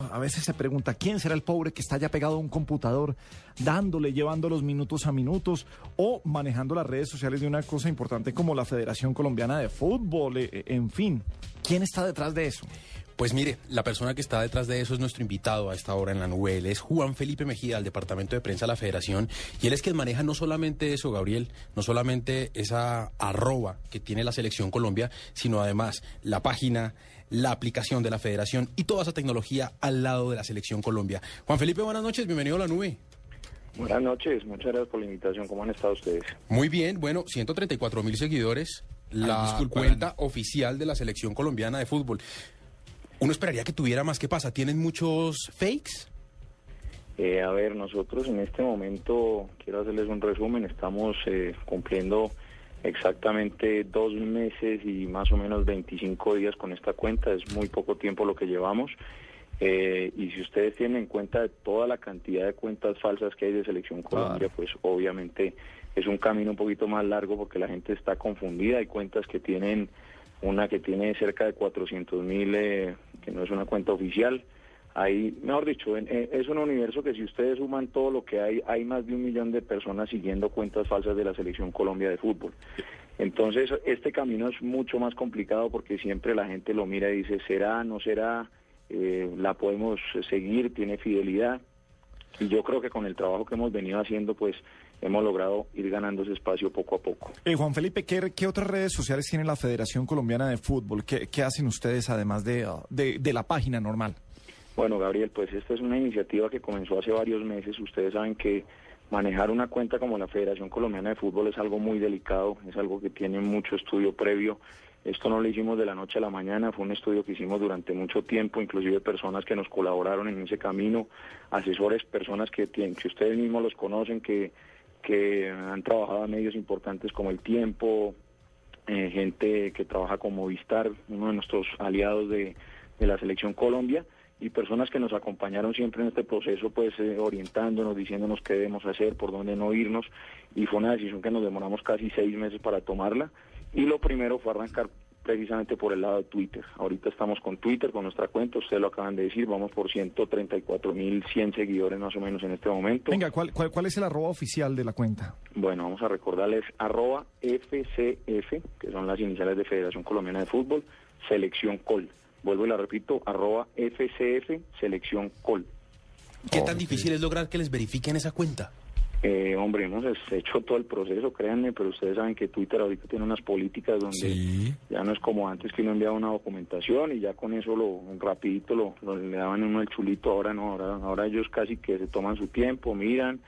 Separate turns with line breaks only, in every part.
A veces se pregunta quién será el pobre que está ya pegado a un computador, dándole, llevando los minutos a minutos o manejando las redes sociales de una cosa importante como la Federación Colombiana de Fútbol, eh, eh, en fin. ¿Quién está detrás de eso?
Pues mire, la persona que está detrás de eso es nuestro invitado a esta hora en la nube. Él es Juan Felipe Mejía, del Departamento de Prensa de la Federación. Y él es quien maneja no solamente eso, Gabriel, no solamente esa arroba que tiene la Selección Colombia, sino además la página, la aplicación de la Federación y toda esa tecnología al lado de la Selección Colombia. Juan Felipe, buenas noches, bienvenido a la nube.
Buenas noches, muchas gracias por la invitación. ¿Cómo han estado ustedes?
Muy bien, bueno, 134 mil seguidores, la cuenta oficial de la Selección Colombiana de Fútbol. Uno esperaría que tuviera más. ¿Qué pasa? ¿Tienen muchos fakes?
Eh, a ver, nosotros en este momento, quiero hacerles un resumen, estamos eh, cumpliendo exactamente dos meses y más o menos 25 días con esta cuenta, es muy poco tiempo lo que llevamos. Eh, y si ustedes tienen en cuenta toda la cantidad de cuentas falsas que hay de Selección Colombia, pues obviamente es un camino un poquito más largo porque la gente está confundida. Hay cuentas que tienen, una que tiene cerca de 400 mil, eh, que no es una cuenta oficial. Hay, mejor dicho, en- es un universo que si ustedes suman todo lo que hay, hay más de un millón de personas siguiendo cuentas falsas de la Selección Colombia de Fútbol. Entonces, este camino es mucho más complicado porque siempre la gente lo mira y dice, ¿será, no será? Eh, la podemos seguir, tiene fidelidad. Y yo creo que con el trabajo que hemos venido haciendo, pues hemos logrado ir ganando ese espacio poco a poco.
Eh, Juan Felipe, ¿qué, qué otras redes sociales tiene la Federación Colombiana de Fútbol? ¿Qué, qué hacen ustedes además de, ah, de, de la página normal?
Bueno, Gabriel, pues esta es una iniciativa que comenzó hace varios meses. Ustedes saben que manejar una cuenta como la Federación Colombiana de Fútbol es algo muy delicado, es algo que tiene mucho estudio previo. Esto no lo hicimos de la noche a la mañana, fue un estudio que hicimos durante mucho tiempo, inclusive personas que nos colaboraron en ese camino, asesores, personas que, tienen, que ustedes mismos los conocen, que, que han trabajado en medios importantes como El Tiempo, eh, gente que trabaja con Movistar, uno de nuestros aliados de, de la Selección Colombia, y personas que nos acompañaron siempre en este proceso, pues eh, orientándonos, diciéndonos qué debemos hacer, por dónde no irnos, y fue una decisión que nos demoramos casi seis meses para tomarla, y lo primero fue arrancar precisamente por el lado de Twitter. Ahorita estamos con Twitter, con nuestra cuenta, ustedes lo acaban de decir, vamos por 134.100 seguidores más o menos en este momento.
Venga, ¿cuál, cuál, cuál es el arroba oficial de la cuenta?
Bueno, vamos a recordarles arroba FCF, que son las iniciales de Federación Colombiana de Fútbol, Selección Col. Vuelvo y la repito, arroba FCF, Selección Col.
¿Qué tan difícil es lograr que les verifiquen esa cuenta?
Eh, hombre, hemos hecho todo el proceso, créanme, pero ustedes saben que Twitter ahorita tiene unas políticas donde
Sí.
ya no es como antes que uno enviaba una documentación y ya con eso lo rapidito lo, lo- le daban uno el chulito, ahora no, ahora, ahora ellos casi que se toman su tiempo, miran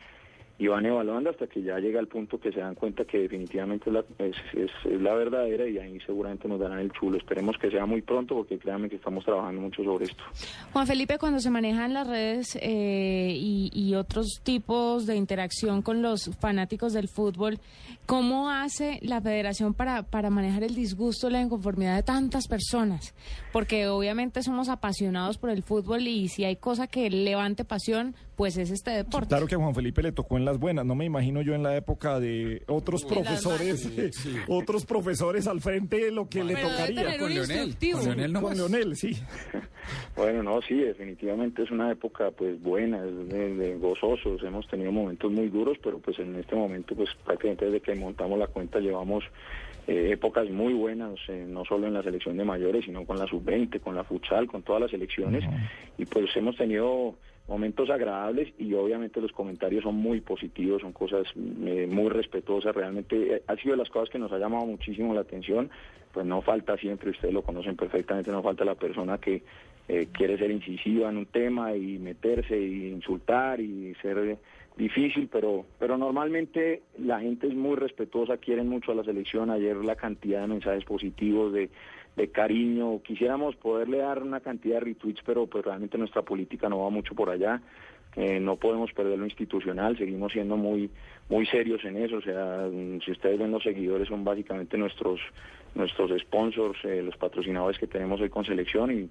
y van evaluando hasta que ya llega el punto que se dan cuenta que definitivamente es la, verdadera y ahí seguramente nos darán el chulo. Esperemos que sea muy pronto porque créanme que estamos trabajando mucho sobre esto.
Juan Felipe, cuando se manejan las redes eh, y, y otros tipos de interacción con los fanáticos del fútbol, ¿cómo hace la federación para, para manejar el disgusto, la inconformidad de tantas personas? Porque obviamente somos apasionados por el fútbol y si hay cosa que levante pasión, pues es este deporte.
Claro que a Juan Felipe le tocó en las buenas. No me imagino yo en la época de otros profesores, otros profesores al frente lo que le
Pero debe
tocaría.
tener un instructivo.
Con Leonel, sí.
Bueno, no, sí, definitivamente es una época pues buena, es de, de gozosos, hemos tenido momentos muy duros, pero pues en este momento pues prácticamente desde que montamos la cuenta llevamos eh, épocas muy buenas, eh, no solo en la selección de mayores, sino con la sub-20, con la futsal, con todas las selecciones, y pues hemos tenido momentos agradables y obviamente los comentarios son muy positivos, son cosas eh, muy respetuosas, realmente eh, ha sido de las cosas que nos ha llamado muchísimo la atención, pues no falta siempre, ustedes lo conocen perfectamente, no falta la persona que eh, quiere ser incisiva en un tema y meterse y insultar y ser eh, difícil, pero pero normalmente la gente es muy respetuosa, quieren mucho a la selección, ayer la cantidad de mensajes positivos de de cariño, quisiéramos poderle dar una cantidad de retweets, pero pues realmente nuestra política no va mucho por allá. Eh, no podemos perder lo institucional, seguimos siendo muy muy serios en eso, o sea, mm, si ustedes ven los seguidores son básicamente nuestros nuestros sponsors, eh, los patrocinadores que tenemos hoy con selección y,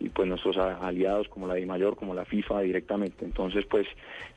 y pues nuestros aliados como la DIMAYOR, como la FIFA directamente. Entonces, pues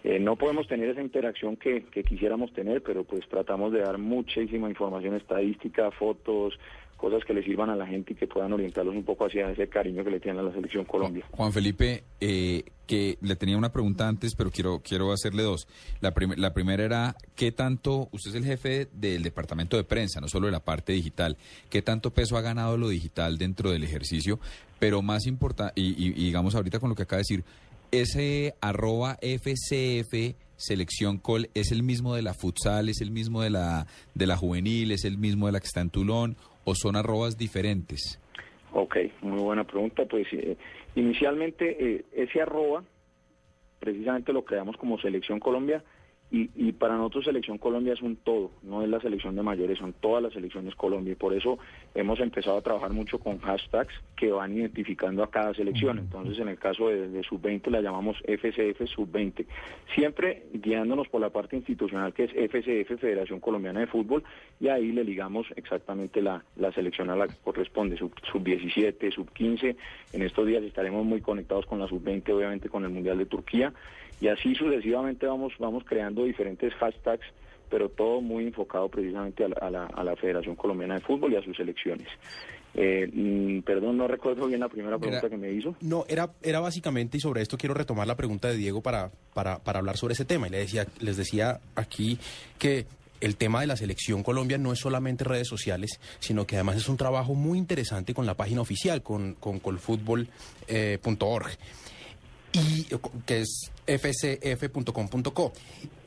eh, no podemos tener esa interacción que, que quisiéramos tener, pero pues tratamos de dar muchísima información estadística, fotos, cosas que le sirvan a la gente y que puedan orientarlos un poco hacia ese cariño que le tienen a la selección Colombia.
Juan Felipe, eh, que le tenía una pregunta antes, pero quiero, quiero hacerle dos. La, la primera era, ¿qué tanto, usted es el jefe del departamento de prensa, no solo de la parte digital, qué tanto peso ha ganado lo digital dentro del ejercicio? Pero más importante, y, y digamos ahorita con lo que acaba de decir, ese arroba FCF selección col es el mismo de la futsal, es el mismo de la, de la juvenil, es el mismo de la que está en Tulón o son arrobas diferentes?
Ok, muy buena pregunta. Pues eh, inicialmente eh, ese arroba precisamente lo creamos como Selección Colombia y, y, para nosotros Selección Colombia es un todo, no es la selección de mayores, son todas las selecciones Colombia y por eso hemos empezado a trabajar mucho con hashtags que van identificando a cada selección. Entonces en el caso de, Sub-20 la llamamos FCF Sub-20, siempre guiándonos por la parte institucional que es FCF Federación Colombiana de Fútbol y ahí le ligamos exactamente la, la selección a la que corresponde, Sub-17, Sub-15. En estos días estaremos muy conectados con la Sub-20, obviamente con el Mundial de Turquía y así sucesivamente vamos, vamos creando diferentes hashtags, pero todo muy enfocado precisamente a la, a la, Federación Colombiana de Fútbol y a sus elecciones. Eh, mm, perdón, no recuerdo bien la primera pregunta que me hizo.
No, era, era básicamente, y sobre esto quiero retomar la pregunta de Diego para, para, para hablar sobre ese tema. Y le decía, les decía aquí que el tema de la selección Colombia no es solamente redes sociales, sino que además es un trabajo muy interesante con la página oficial, con, con colfutbol.org. Eh, y que es fcf.com.co.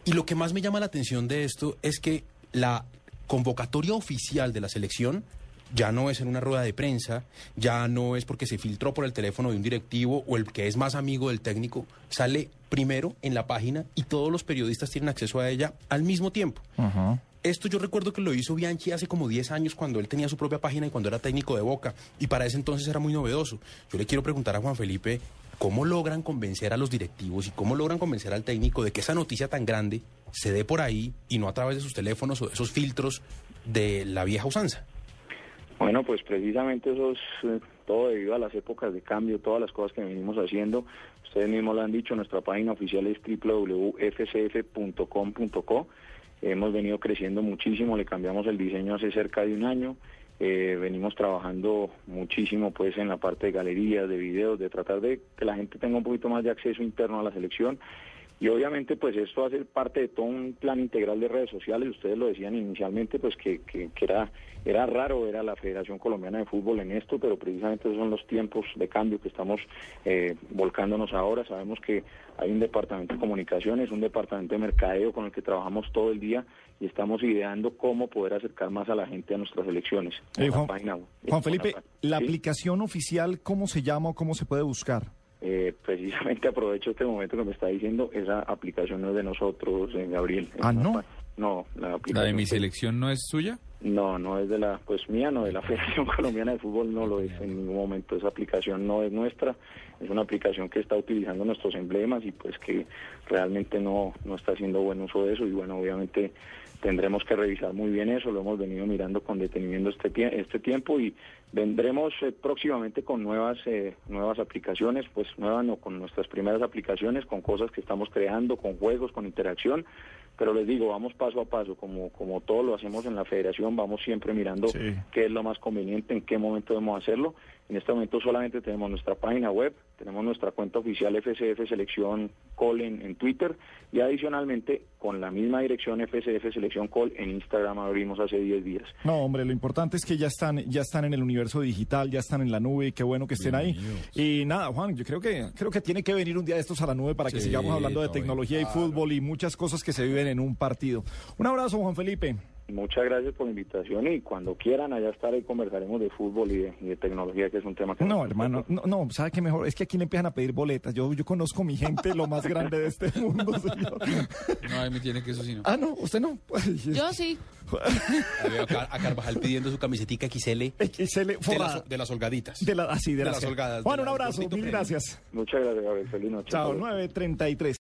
Y lo que más me llama la atención de esto es que la convocatoria oficial de la selección ya no es en una rueda de prensa, ya no es porque se filtró por el teléfono de un directivo o el que es más amigo del técnico, sale primero en la página y todos los periodistas tienen acceso a ella al mismo tiempo. Esto yo recuerdo que lo hizo Bianchi hace como 10 años cuando él tenía su propia página y cuando era técnico de Boca y para ese entonces era muy novedoso. Yo le quiero preguntar a Juan Felipe ¿Cómo logran convencer a los directivos y cómo logran convencer al técnico de que esa noticia tan grande se dé por ahí y no a través de sus teléfonos o de esos filtros de la vieja usanza?
Bueno, pues precisamente eso es eh, todo debido a las épocas de cambio, todas las cosas que venimos haciendo. Ustedes mismos lo han dicho, nuestra página oficial es www.fcf.com.co. Hemos venido creciendo muchísimo, le cambiamos el diseño hace cerca de un año. Eh, venimos trabajando muchísimo pues en la parte de galerías, de videos, de tratar de que la gente tenga un poquito más de acceso interno a la selección y obviamente pues esto hace parte de todo un plan integral de redes sociales, ustedes lo decían inicialmente pues que, que, era, era raro era la Federación Colombiana de Fútbol en esto, pero precisamente esos son los tiempos de cambio que estamos eh, volcándonos ahora, sabemos que hay un departamento de comunicaciones, un departamento de mercadeo con el que trabajamos todo el día y estamos ideando cómo poder acercar más a la gente a nuestras elecciones.
Eh, Juan, Felipe, la aplicación oficial, ¿cómo se llama o cómo se puede buscar?
Eh, precisamente aprovecho este momento que me está diciendo, esa aplicación no es de nosotros, eh, Gabriel.
Ah, no.
No,
la aplicación. ¿La de mi selección no es suya?
No, no es de la, pues mía, no, de la Federación Colombiana de Fútbol no lo es en ningún momento. Esa aplicación no es nuestra, es una aplicación que está utilizando nuestros emblemas y pues que realmente no, no está haciendo buen uso de eso y bueno, obviamente tendremos que revisar muy bien eso, lo hemos venido mirando con detenimiento este, este tiempo y vendremos eh, próximamente con nuevas eh, nuevas aplicaciones, pues nuevas no, con nuestras primeras aplicaciones, con cosas que estamos creando, con juegos, con interacción, pero les digo, vamos paso a paso, como, como todo lo hacemos en la federación, vamos siempre mirando qué es lo más conveniente, en qué momento debemos hacerlo. En este momento solamente tenemos nuestra página web, tenemos nuestra cuenta oficial FCF Selección Call en, Twitter y adicionalmente con la misma dirección FCF Selección Call en Instagram abrimos hace 10 días.
No, hombre, lo importante es que ya están, ya están en el universo digital, ya están en la nube y qué bueno que estén ahí. Y nada, Juan, yo creo que, creo que tiene que venir un día de estos a la nube para que sigamos hablando de tecnología y fútbol y muchas cosas que se viven en un partido. Un abrazo, Juan Felipe.
Muchas gracias por la invitación y cuando quieran allá estaré y conversaremos de fútbol y de, tecnología, que es un tema que...
No, hermano, no, no, ¿sabe qué mejor? Es que aquí le empiezan a pedir boletas. Yo, yo conozco mi gente, lo más grande de este mundo, señor.
No, a mí tiene que eso sí,
Ah, no, usted no.
yo sí.
a Carvajal pidiendo su camisetica XL.
XL,
de, las, de las holgaditas.
De, la, así, de, las, holgadas. Juan, un abrazo, mil gracias.
Muchas gracias, Gabriel. Feliz noche.
Chao, 9.33.